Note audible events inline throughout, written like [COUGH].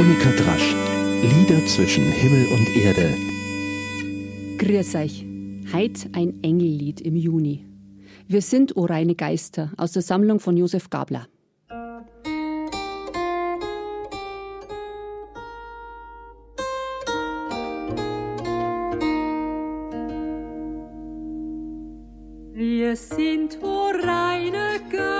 Monika Drasch. Lieder zwischen Himmel und Erde. Grüß euch. Heit ein Engellied im Juni. Wir sind O reine Geister aus der Sammlung von Josef Gabler. Wir sind o reine Geister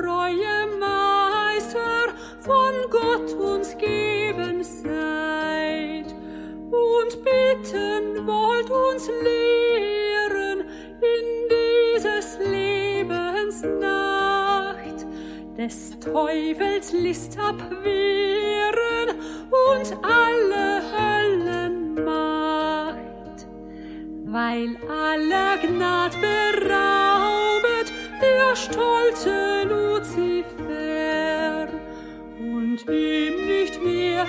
treue Meister von Gott uns geben seid. Und bitten wollt uns lehren in dieses Lebens Nacht. Des Teufels List abwehren und alle Höllenmacht, weil aller Gnad der stolze Luzifer und ihm nicht mehr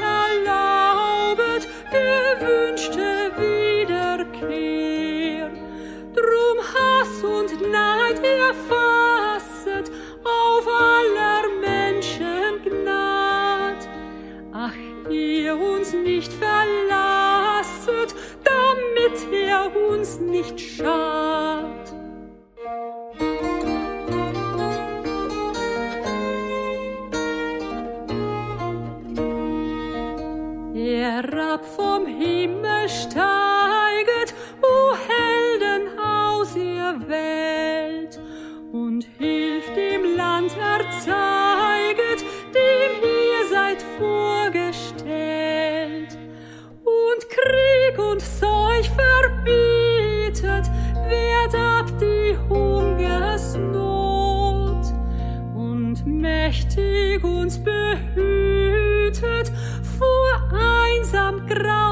crown.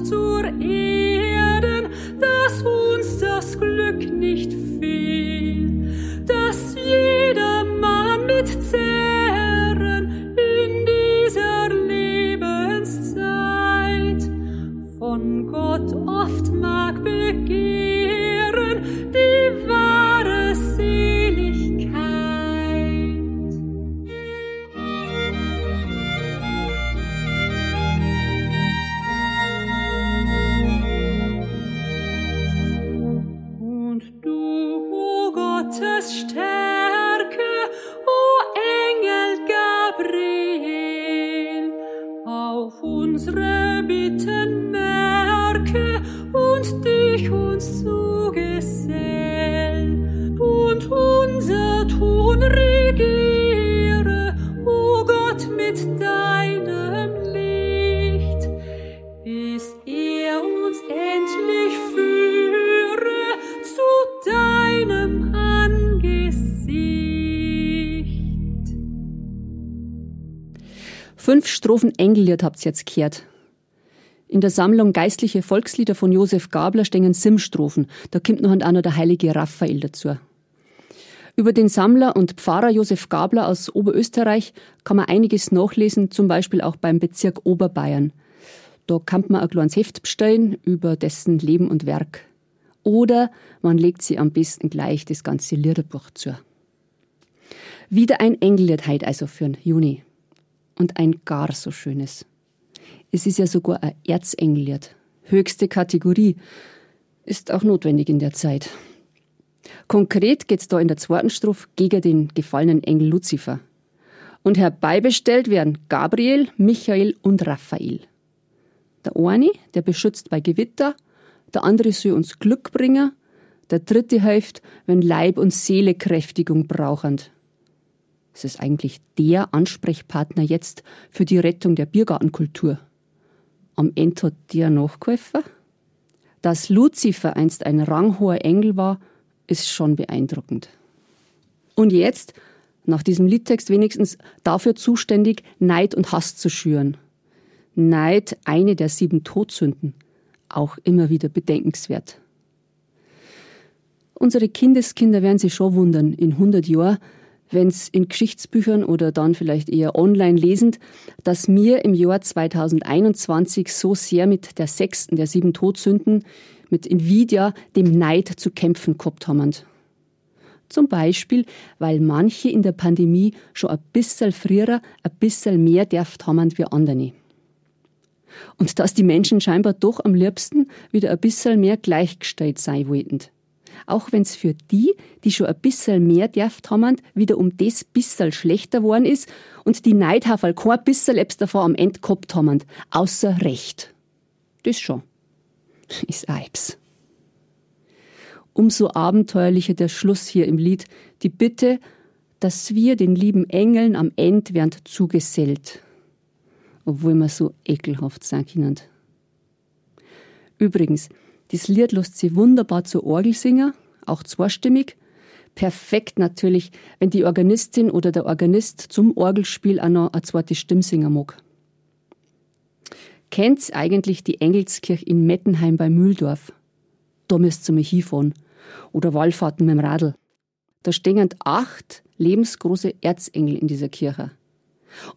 Himmel Stärke, o Engel Gabriel, auf unsere Bitten merke und dich uns zugesell. Und unser Tun regiere, o Gott, mit deinem Licht, bis er uns endlich führe zu deinem Angesicht. Fünf Strophen Engellied habt ihr jetzt gehört. In der Sammlung Geistliche Volkslieder von Josef Gabler stehen Sim-Strophen. Da kommt noch noch der heilige Raphael dazu. Über den Sammler und Pfarrer Josef Gabler aus Oberösterreich kann man einiges nachlesen, zum Beispiel auch beim Bezirk Oberbayern. Da kann man ein kleines Heft bestellen über dessen Leben und Werk. Oder man legt sie am besten gleich das ganze Liederbuch zu. Wieder ein Engellied heute also für den Juni. Und ein gar so schönes. Es ist ja sogar ein Erzengellied. Höchste Kategorie. Ist auch notwendig in der Zeit. Konkret geht's da in der zweiten Strophe gegen den gefallenen Engel Luzifer. Und herbeibestellt werden Gabriel, Michael und Raphael. Der eine, der beschützt bei Gewitter, der andere soll uns Glück bringen, der dritte hilft, wenn Leib und Seele Kräftigung brauchen. Es ist eigentlich der Ansprechpartner jetzt für die Rettung der Biergartenkultur. Am Ende hat der nachgeholfen? Dass Luzifer einst ein ranghoher Engel war, ist schon beeindruckend. Und jetzt, nach diesem Liedtext wenigstens, dafür zuständig, Neid und Hass zu schüren. Neid, eine der sieben Todsünden, auch immer wieder bedenkenswert. Unsere Kindeskinder werden sich schon wundern, in 100 Jahren, wenn es in Geschichtsbüchern oder dann vielleicht eher online lesend, dass wir im Jahr 2021 so sehr mit der sechsten der sieben Todsünden, mit Nvidia, dem Neid zu kämpfen gehabt haben. Zum Beispiel, weil manche in der Pandemie schon ein bisschen früher, ein bisschen mehr dürft haben wie andere. Und dass die Menschen scheinbar doch am liebsten wieder ein bisschen mehr gleichgestellt sein wollten auch wenn's für die, die schon ein bisschen mehr dürft haben, wieder um das bisschen schlechter worden ist und die Neidhaferl kein bisschen lebs davor am Ende gehabt haben, außer Recht. Das schon. [LAUGHS] Ist Eibs. Umso abenteuerlicher der Schluss hier im Lied, die Bitte, dass wir den lieben Engeln am Ende werden zugesellt. Obwohl wir so ekelhaft sein können. Übrigens, das Lied lässt sich wunderbar zur Orgel singen, auch zweistimmig. Perfekt natürlich, wenn die Organistin oder der Organist zum Orgelspiel auch noch eine zweite Stimme singen mag. Kennt's eigentlich die Engelskirche in Mettenheim bei Mühldorf? Da müsst ihr mich hinfahren. Oder Wallfahrten mit dem Radl. Da stehen acht lebensgroße Erzengel in dieser Kirche.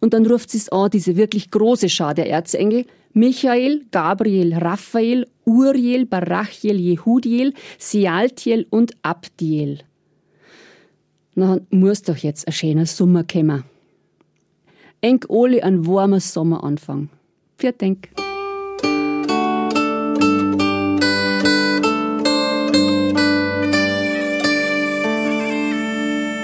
Und dann ruft sie an, diese wirklich große Schar der Erzengel, Michael, Gabriel, Raphael, Uriel, Barachiel, Jehudiel, Sealtiel und Abdiel. Na, muss doch jetzt ein schöner Sommer kommen. Eng Oli ein warmer Sommeranfang. Für denk.